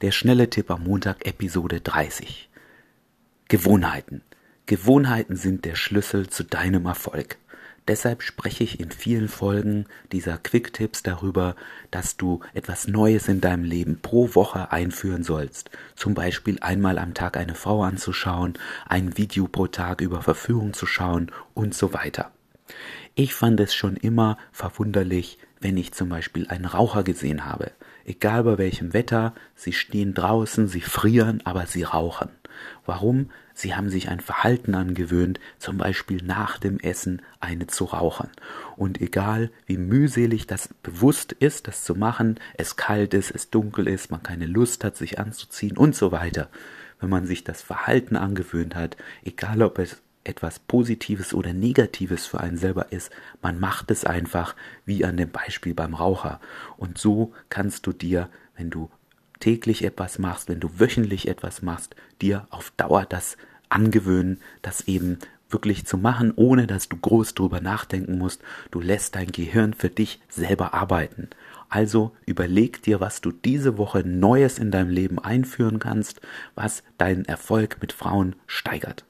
Der schnelle Tipp am Montag, Episode 30. Gewohnheiten. Gewohnheiten sind der Schlüssel zu deinem Erfolg. Deshalb spreche ich in vielen Folgen dieser Quick-Tipps darüber, dass du etwas Neues in deinem Leben pro Woche einführen sollst. Zum Beispiel einmal am Tag eine Frau anzuschauen, ein Video pro Tag über Verführung zu schauen und so weiter. Ich fand es schon immer verwunderlich, wenn ich zum Beispiel einen Raucher gesehen habe. Egal bei welchem Wetter, sie stehen draußen, sie frieren, aber sie rauchen. Warum? Sie haben sich ein Verhalten angewöhnt, zum Beispiel nach dem Essen eine zu rauchen. Und egal wie mühselig das bewusst ist, das zu machen, es kalt ist, es dunkel ist, man keine Lust hat, sich anzuziehen und so weiter. Wenn man sich das Verhalten angewöhnt hat, egal ob es etwas Positives oder Negatives für einen selber ist, man macht es einfach wie an dem Beispiel beim Raucher. Und so kannst du dir, wenn du täglich etwas machst, wenn du wöchentlich etwas machst, dir auf Dauer das angewöhnen, das eben wirklich zu machen, ohne dass du groß drüber nachdenken musst. Du lässt dein Gehirn für dich selber arbeiten. Also überleg dir, was du diese Woche Neues in deinem Leben einführen kannst, was deinen Erfolg mit Frauen steigert.